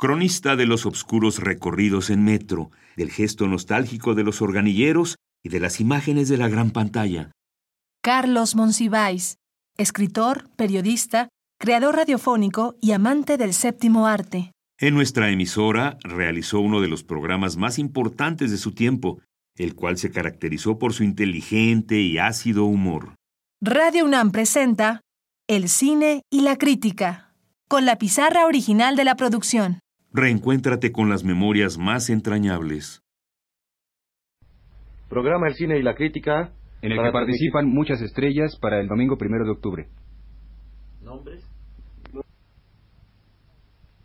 cronista de los obscuros recorridos en metro, del gesto nostálgico de los organilleros y de las imágenes de la gran pantalla. Carlos Monsiváis, escritor, periodista, creador radiofónico y amante del séptimo arte. En nuestra emisora realizó uno de los programas más importantes de su tiempo, el cual se caracterizó por su inteligente y ácido humor. Radio UNAM presenta El cine y la crítica, con la pizarra original de la producción. Reencuéntrate con las memorias más entrañables. Programa El cine y la crítica. En el que participan muchas estrellas para el domingo primero de octubre. ¿Nombres?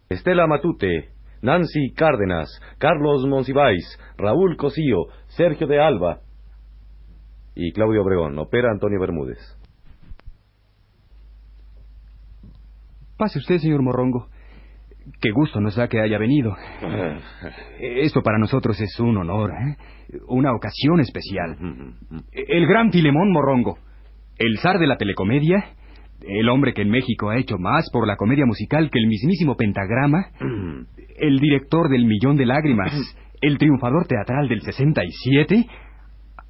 Estela Matute, Nancy Cárdenas, Carlos Monsiváis, Raúl Cosío, Sergio de Alba y Claudio Obregón. Opera Antonio Bermúdez. Pase usted, señor Morrongo. Qué gusto nos da que haya venido. Esto para nosotros es un honor, ¿eh? una ocasión especial. El gran Filemón Morrongo, el zar de la telecomedia, el hombre que en México ha hecho más por la comedia musical que el mismísimo pentagrama, el director del Millón de Lágrimas, el triunfador teatral del 67,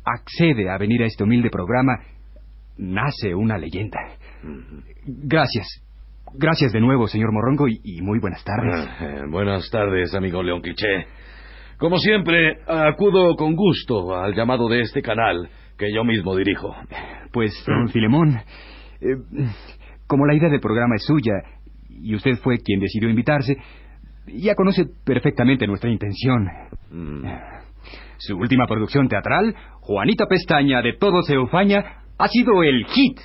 accede a venir a este humilde programa, nace una leyenda. Gracias. Gracias de nuevo, señor Morrongo, y, y muy buenas tardes. Ah, eh, buenas tardes, amigo León Cliché. Como siempre, acudo con gusto al llamado de este canal que yo mismo dirijo. Pues, don Filemón, eh, como la idea del programa es suya y usted fue quien decidió invitarse, ya conoce perfectamente nuestra intención. Mm. Su última producción teatral, Juanita Pestaña de Todo se Ufaña, ha sido el hit,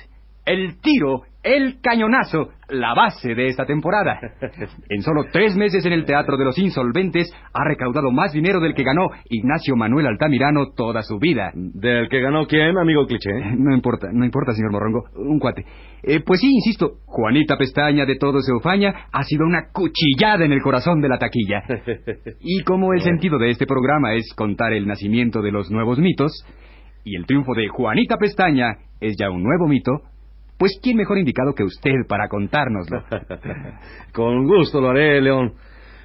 el tiro, el cañonazo, la base de esta temporada. En solo tres meses en el Teatro de los Insolventes ha recaudado más dinero del que ganó Ignacio Manuel Altamirano toda su vida. ¿Del que ganó quién, amigo Cliché? No importa, no importa, señor Morrongo, un cuate. Eh, pues sí, insisto, Juanita Pestaña de Todo se Ufaña ha sido una cuchillada en el corazón de la taquilla. Y como el sentido de este programa es contar el nacimiento de los nuevos mitos, y el triunfo de Juanita Pestaña es ya un nuevo mito, pues ¿quién mejor indicado que usted para contárnoslo? Con gusto lo haré, León.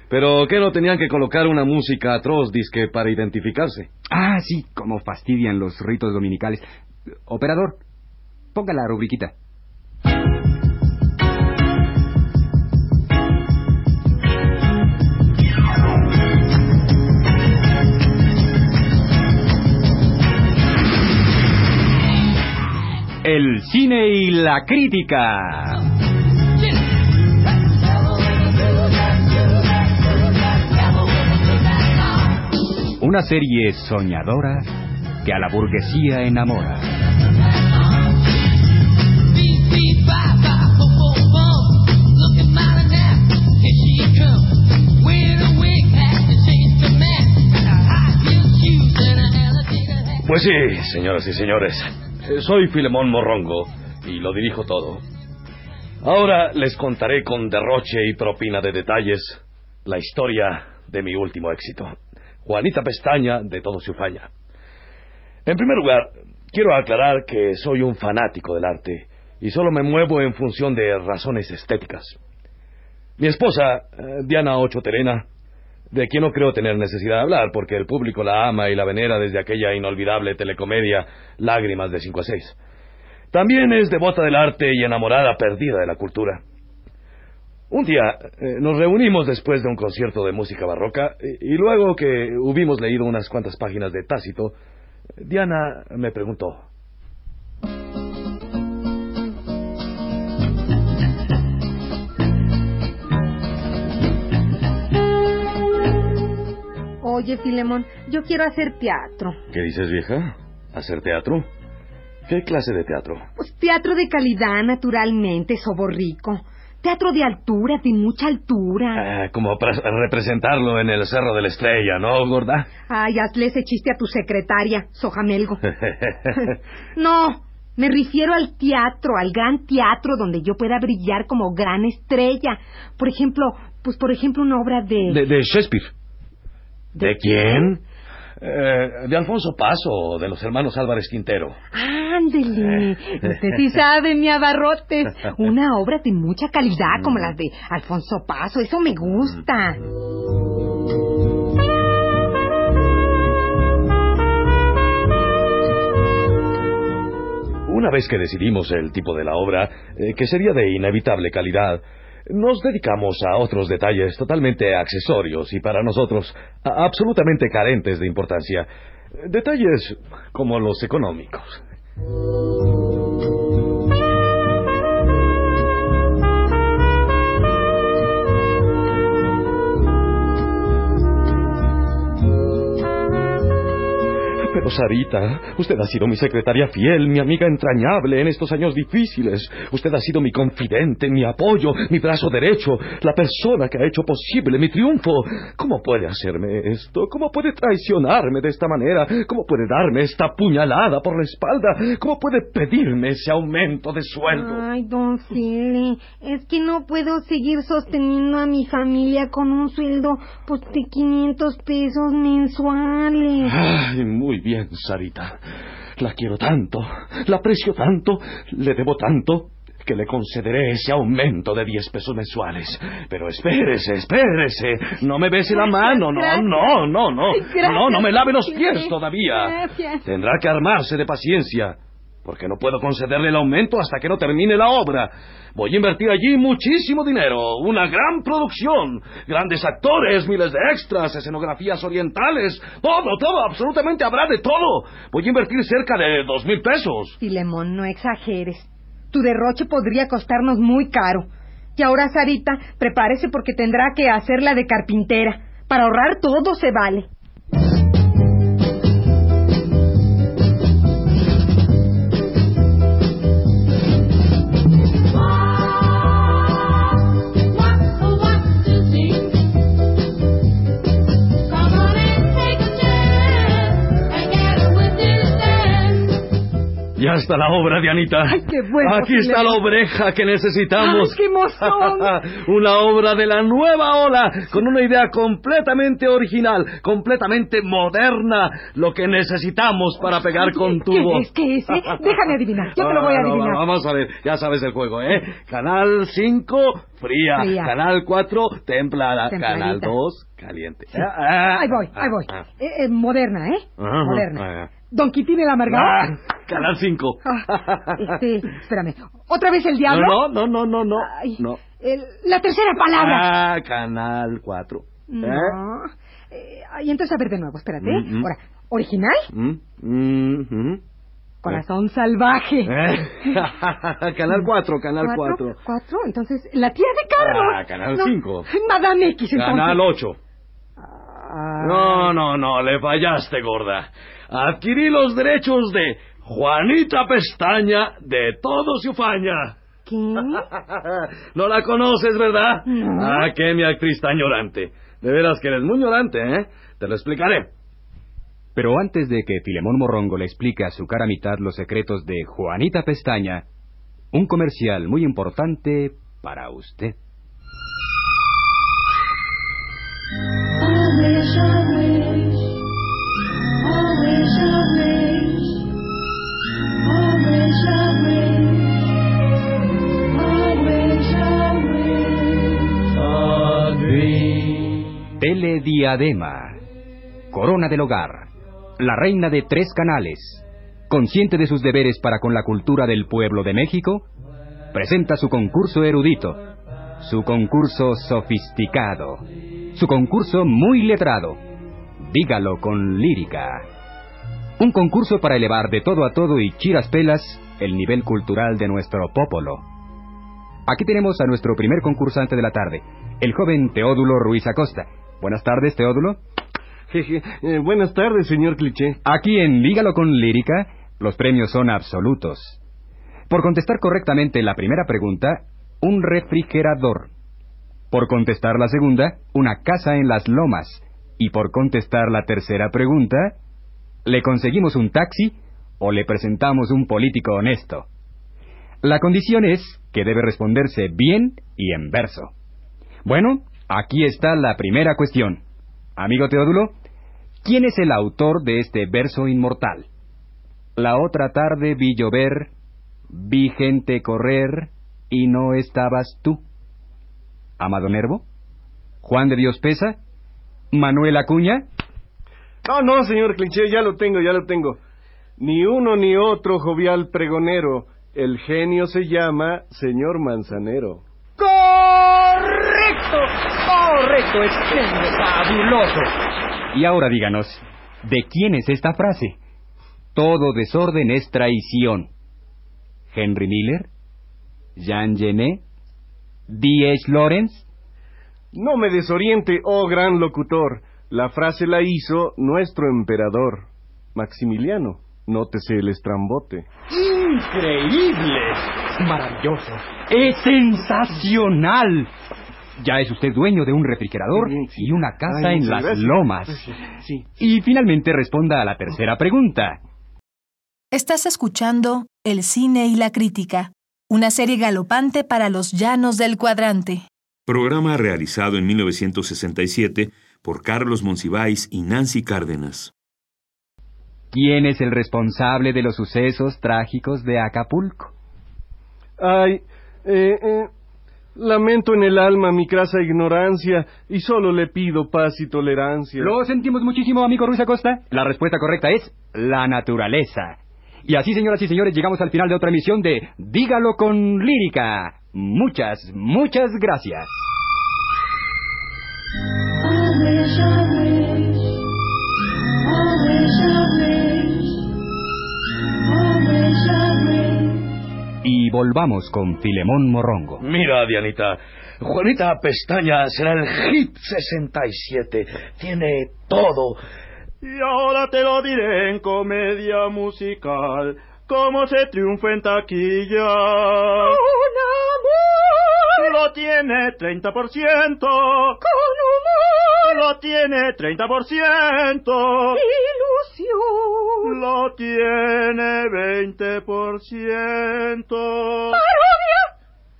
Pero ¿qué no tenían que colocar una música atroz disque para identificarse? Ah, sí, como fastidian los ritos dominicales. Operador, ponga la rubriquita. El cine y la crítica. Una serie soñadora que a la burguesía enamora. Pues sí, señoras y señores. Eh, Soy Filemón Morrongo y lo dirijo todo. Ahora les contaré con derroche y propina de detalles la historia de mi último éxito. Juanita Pestaña de Todo se Ufaña. En primer lugar, quiero aclarar que soy un fanático del arte y solo me muevo en función de razones estéticas. Mi esposa, eh, Diana Ocho Terena, de quien no creo tener necesidad de hablar porque el público la ama y la venera desde aquella inolvidable telecomedia Lágrimas de 5 a 6. También es devota del arte y enamorada perdida de la cultura. Un día eh, nos reunimos después de un concierto de música barroca y, y luego que hubimos leído unas cuantas páginas de Tácito, Diana me preguntó, Oye, Filemón, yo quiero hacer teatro. ¿qué dices vieja? ¿Hacer teatro? ¿Qué clase de teatro? Pues teatro de calidad, naturalmente, soborrico. Teatro de altura, de mucha altura. Ah, como para representarlo en el Cerro de la Estrella, ¿no, gorda? Ay, hazle ese chiste a tu secretaria, Sojamelgo. no, me refiero al teatro, al gran teatro donde yo pueda brillar como gran estrella. Por ejemplo, pues por ejemplo una obra de... De, de Shakespeare. ¿De quién? Eh, de Alfonso Paso, de los hermanos Álvarez Quintero. Ándele. Usted sí sabe, mi abarrotes. Una obra de mucha calidad como las de Alfonso Paso. Eso me gusta. Una vez que decidimos el tipo de la obra, eh, que sería de inevitable calidad, nos dedicamos a otros detalles totalmente accesorios y para nosotros absolutamente carentes de importancia. Detalles como los económicos. Sarita, usted ha sido mi secretaria fiel, mi amiga entrañable en estos años difíciles. Usted ha sido mi confidente, mi apoyo, mi brazo derecho, la persona que ha hecho posible mi triunfo. ¿Cómo puede hacerme esto? ¿Cómo puede traicionarme de esta manera? ¿Cómo puede darme esta puñalada por la espalda? ¿Cómo puede pedirme ese aumento de sueldo? Ay, don Cele, es que no puedo seguir sosteniendo a mi familia con un sueldo pues, de 500 pesos mensuales. Ay, muy bien, Sarita. La quiero tanto, la aprecio tanto, le debo tanto, que le concederé ese aumento de 10 pesos mensuales. Pero espérese, espérese. No me bese la mano, no, Gracias. no, no, no. Gracias, No, no me lave los pies todavía. Gracias. Tendrá que armarse de paciencia. Porque no puedo concederle el aumento hasta que no termine la obra. Voy a invertir allí muchísimo dinero, una gran producción, grandes actores, miles de extras, escenografías orientales, todo, todo, absolutamente habrá de todo. Voy a invertir cerca de dos mil pesos. Filemón, no exageres. Tu derroche podría costarnos muy caro. Y ahora, Sarita, prepárese porque tendrá que hacerla de carpintera. Para ahorrar todo se vale. Ya está la obra, Dianita. Ay, qué bueno, Aquí está la obreja que necesitamos. Ay, qué emoción. una obra de la nueva ola, con una idea completamente original, completamente moderna, lo que necesitamos para pegar con tubo. ¿Qué es? ¿Qué es? eh? Déjame adivinar. Yo te lo voy a Ah, no, adivinar. vamos a ver, ya sabes el juego, ¿eh? Canal 5, fría. Fría. Canal 4, templada. Templadita. Canal 2, caliente. Sí. Ah, ah, Ahí voy, ahí ah, voy. ah. Eh, eh, moderna, ¿eh? Ajá, moderna. Don Quitín el amargado. Ah, canal 5. Ah, este, espérame. ¿Otra vez el diablo? No, no, no, no, no. Ay, no. el- la tercera palabra. Ah, canal 4. No. Eh, ay, entonces, a ver de nuevo, espérate. ¿eh? Mm, mm. Ahora, ¿original? Mm, mm, mm. Corazón salvaje. Eh. canal 4, canal 4. ¿Cuatro? Entonces, la tía de Carlos. Ah, canal No, cinco. Madame X, entonces. Canal 8. No, no, no, le fallaste, gorda. Adquirí los derechos de Juanita Pestaña de todo su faña. ¿Qué? no la conoces, ¿verdad? No. Ah, qué mi actriz tan llorante. De veras que eres muy llorante, ¿eh? Te lo explicaré. Pero antes de que Filemón Morrongo le explique a su cara mitad los secretos de Juanita Pestaña, un comercial muy importante para usted. Telediadema. Corona del hogar. La reina de tres canales. Consciente de sus deberes para con la cultura del pueblo de México, presenta su concurso erudito, su concurso sofisticado, su concurso muy letrado. Dígalo con lírica. Un concurso para elevar de todo a todo y chiras pelas el nivel cultural de nuestro popolo. Aquí tenemos a nuestro primer concursante de la tarde, el joven Teodulo Ruiz Acosta. Buenas tardes, Teodulo. Eh, buenas tardes, señor Cliché. Aquí en Dígalo con Lírica, los premios son absolutos. Por contestar correctamente la primera pregunta, un refrigerador. Por contestar la segunda, una casa en las lomas. Y por contestar la tercera pregunta, ¿le conseguimos un taxi o le presentamos un político honesto? La condición es que debe responderse bien y en verso. Bueno, aquí está la primera cuestión. Amigo Teodulo, ¿Quién es el autor de este verso inmortal? La otra tarde vi llover, vi gente correr y no estabas tú. ¿Amado Nervo? ¿Juan de Dios Pesa? ¿Manuel Acuña? No, no, señor Cliché, ya lo tengo, ya lo tengo. Ni uno ni otro jovial pregonero. El genio se llama señor Manzanero. ¡Correcto! ¡Excelente! ¡Fabuloso! Y ahora díganos, ¿de quién es esta frase? Todo desorden es traición. ¿Henry Miller? ¿Jean Genet? ¿D.H. Lawrence? No me desoriente, oh gran locutor. La frase la hizo nuestro emperador, Maximiliano. Nótese el estrambote. ¡Increíble! ¡Maravilloso! ¡Es sensacional! Ya es usted dueño de un refrigerador Sí. y una casa Ay, en las gracias. lomas. Sí. Y finalmente responda a la tercera pregunta. Estás escuchando El cine y la crítica, una serie galopante para los llanos del cuadrante. Programa realizado en 1967 por Carlos Monsiváis y Nancy Cárdenas. ¿Quién es el responsable de los sucesos trágicos de Acapulco? Ay, eh, eh, lamento en el alma mi crasa ignorancia y solo le pido paz y tolerancia. Lo sentimos muchísimo, amigo Ruiz Acosta. La respuesta correcta es la naturaleza. Y así, señoras y señores, llegamos al final de otra emisión de Dígalo con lírica. Muchas, muchas gracias. Y volvamos con Filemón Morrongo. Mira, Dianita, Juanita Pestaña será el hit 67. Tiene todo. Y ahora te lo diré en comedia musical, cómo se triunfa en taquilla. ¡Un amor! Lo tiene 30%. ¡Con humor! Lo tiene 30%. Lo tiene 20%. ¡Parodia!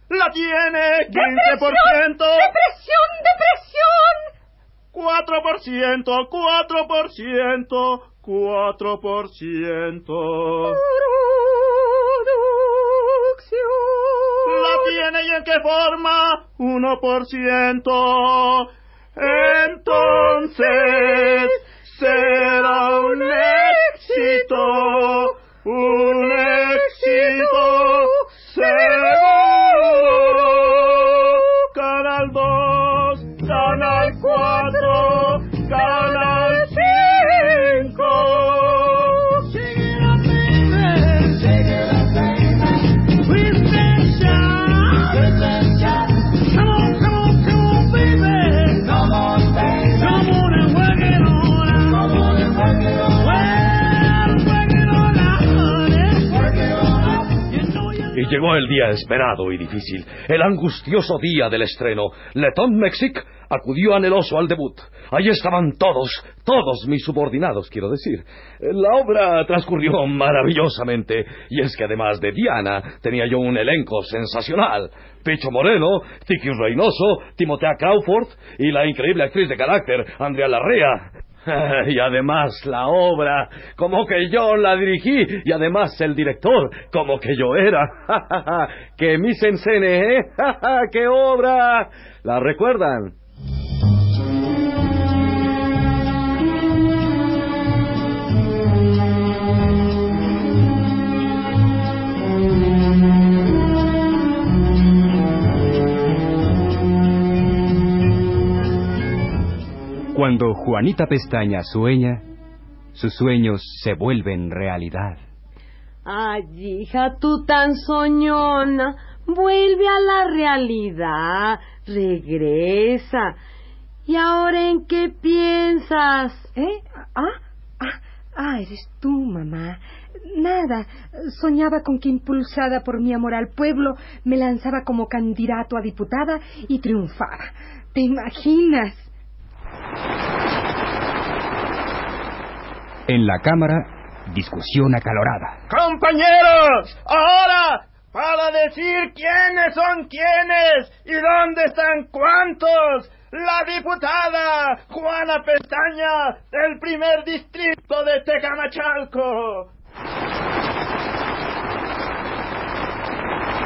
La tiene 15%. ¡Depresión! ¡Depresión! ¡Depresión! 4%, 4%, 4%. Producción. La tiene y en qué forma? 1%. Entonces será un éxito, un éxito llegó el día esperado y difícil, el angustioso día del estreno. Letón Mexic acudió anheloso al debut. Allí estaban todos, todos mis subordinados, quiero decir. La obra transcurrió maravillosamente, y es que además de Diana, tenía yo un elenco sensacional. Pecho Moreno, Tiki Reynoso, Timotea Crawford y la increíble actriz de carácter, Andrea Larrea. Y además la obra, como que yo la dirigí, y además el director, como que yo era. ¡Qué mise en scène, eh! ¡Qué obra! ¿La recuerdan? Cuando Juanita Pestaña sueña, sus sueños se vuelven realidad. Ay, hija, tú tan soñona. Vuelve a la realidad. Regresa. ¿Y ahora en qué piensas? ¿Eh? ¿Ah? Ah, ah, eres tú, mamá. Nada. Soñaba con que, impulsada por mi amor al pueblo, me lanzaba como candidato a diputada y triunfaba. ¿Te imaginas? En la Cámara, discusión acalorada. Compañeros, ahora para decir quiénes son quiénes y dónde están cuántos. La diputada Juana Pestaña del primer distrito de Tecamachalco.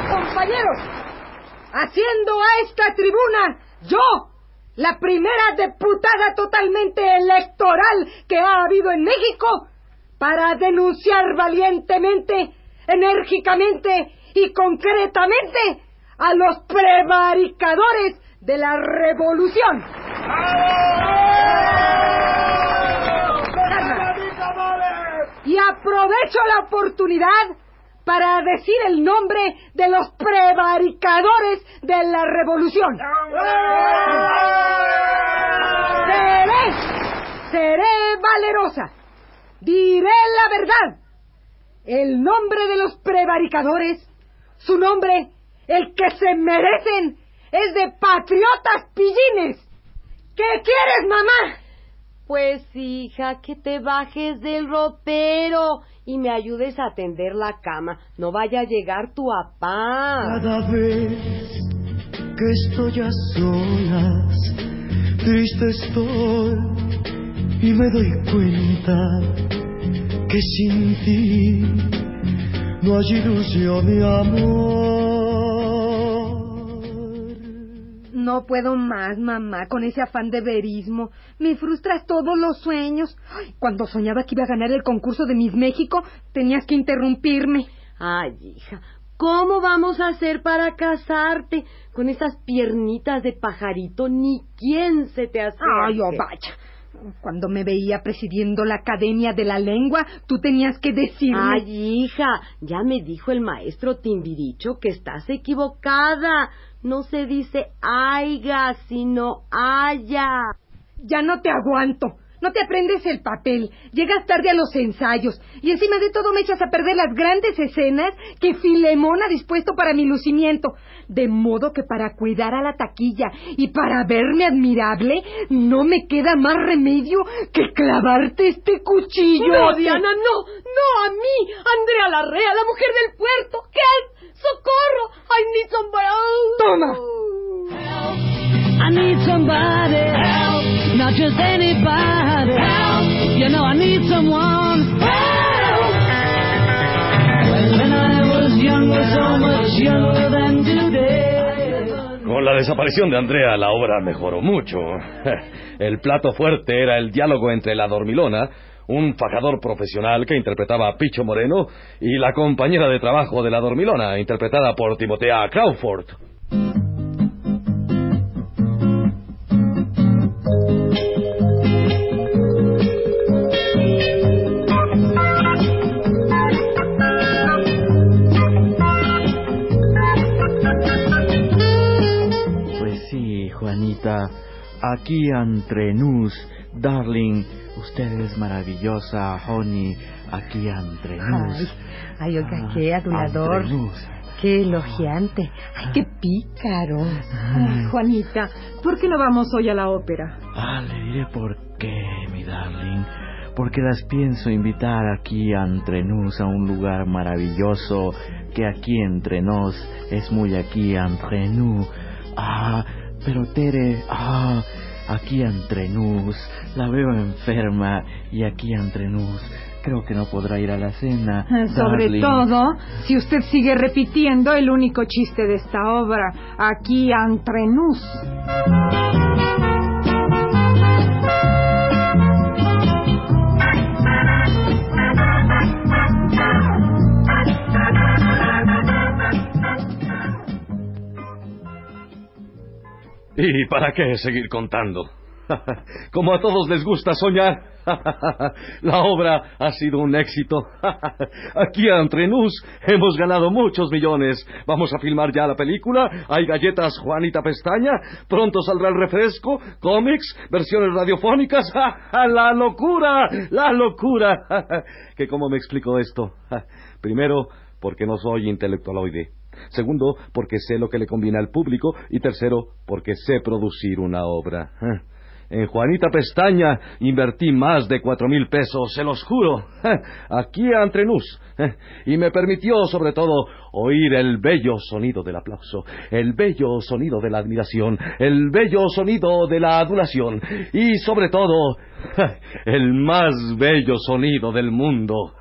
Compañeros, haciendo a esta tribuna, yo, la primera diputada totalmente electoral que ha habido en México, para denunciar valientemente, enérgicamente y concretamente a los prevaricadores de la revolución. Y aprovecho la oportunidad para decir el nombre de los prevaricadores de la revolución. Seré, seré valerosa. Diré la verdad. El nombre de los prevaricadores, su nombre, el que se merecen, es de patriotas pillines. ¿Qué quieres, mamá? Pues hija, que te bajes del ropero y me ayudes a tender la cama. No vaya a llegar tu papá. Cada vez que estoy a solas, triste estoy y me doy cuenta que sin ti no hay ilusión de amor. No puedo más, mamá, con ese afán de verismo. Me frustras todos los sueños. Ay, cuando soñaba que iba a ganar el concurso de Miss México, tenías que interrumpirme. Ay, hija, ¿cómo vamos a hacer para casarte? Con esas piernitas de pajarito, ni quién se te acerque. Ay, oh, vaya. Cuando me veía presidiendo la Academia de la Lengua, tú tenías que decirme... Ay, hija, ya me dijo el maestro Timbiricho que estás equivocada. No se dice aiga, sino haya. Ya no te aguanto. No te aprendes el papel. Llegas tarde a los ensayos. Y encima de todo me echas a perder las grandes escenas que Filemón ha dispuesto para mi lucimiento. De modo que para cuidar a la taquilla y para verme admirable, no me queda más remedio que clavarte este cuchillo. No, Diana, no, no, a mí, Andrea Larrea, la mujer del puerto. ¿Qué? ¡Socorro! I need somebody. Toma. I need somebody help, not just anybody help. You know I need someone help. When I was younger, so much younger than today. Con la desaparición de Andrea, la obra mejoró mucho. El plato fuerte era el diálogo entre la dormilona, un fajador profesional que interpretaba a Picho Moreno, y la compañera de trabajo de la dormilona, interpretada por Timotea Crawford. Pues sí, Juanita, aquí entre nos, darling, usted es maravillosa, honey, aquí entre nos. Ay, ay, oiga, Ah, qué adulador. Qué elogiante. Ay, qué pícaro. Ay, Juanita, ¿por qué no vamos hoy a la ópera? Ah, le diré por qué, mi darling. Porque las pienso invitar aquí a entre nos a un lugar maravilloso que aquí entre nos es muy aquí entre nous. Ah, pero Tere, ah, aquí entre nos la veo enferma y aquí entre nos creo que no podrá ir a la cena. Sobre darling. todo, si usted sigue repitiendo el único chiste de esta obra, aquí entre nos. ¿Y para qué seguir contando? Como a todos les gusta soñar, la obra ha sido un éxito. Aquí entre nos hemos ganado muchos millones. Vamos a filmar ya la película. Hay galletas Juanita Pestaña. Pronto saldrá el refresco, cómics, versiones radiofónicas. ¡La locura! ¡La locura! ¿Que cómo me explico esto? Primero, porque no soy intelectualoide. Segundo, porque sé lo que le conviene al público. Y tercero, porque sé producir una obra. En Juanita Pestaña invertí más de cuatro mil pesos, se los juro, aquí a Entrenús. Y me permitió, sobre todo, oír el bello sonido del aplauso, el bello sonido de la admiración, el bello sonido de la adulación y, sobre todo, el más bello sonido del mundo,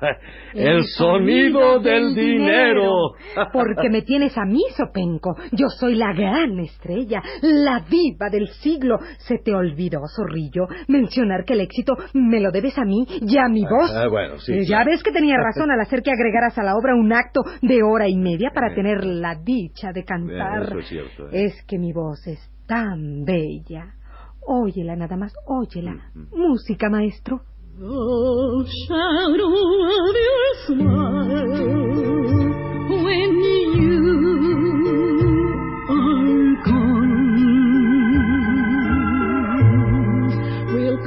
el, sonido, del dinero. Porque me tienes a mí, Sopenco. Yo soy la gran estrella, la diva del siglo. Se te olvidó, zorrillo, mencionar que el éxito me lo debes a mí y a mi voz. Ah, bueno, sí, Eh, ya ves que tenía razón al hacer que agregaras a la obra un acto de hora y media para tener la dicha de cantar. Eso es cierto, ¿eh? Es que mi voz es tan bella. Óyela nada más, óyela. Música, maestro. The shadow of your smile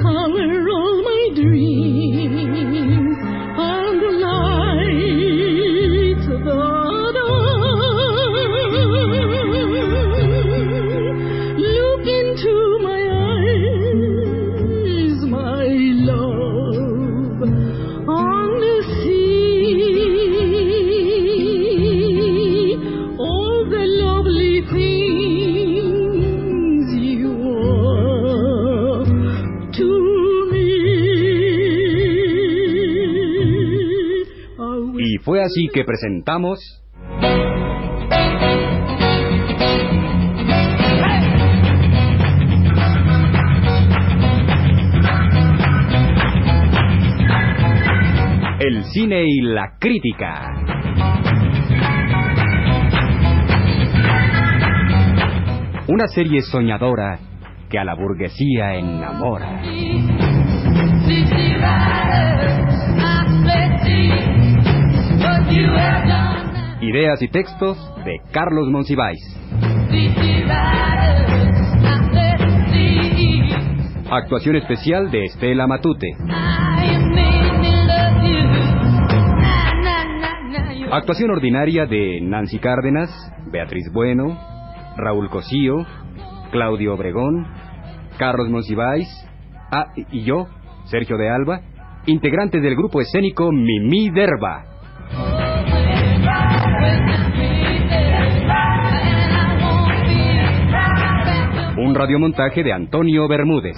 color así que presentamos El cine y la crítica. Una serie soñadora que a la burguesía enamora. Ideas y textos de Carlos Monsiváis. Actuación especial de Estela Matute. Actuación ordinaria de Nancy Cárdenas, Beatriz Bueno, Raúl Cosío, Claudio Obregón, Carlos Monsiváis, ah, y yo, Sergio de Alba, integrantes del grupo escénico Mimi Derba. Radiomontaje de Antonio Bermúdez.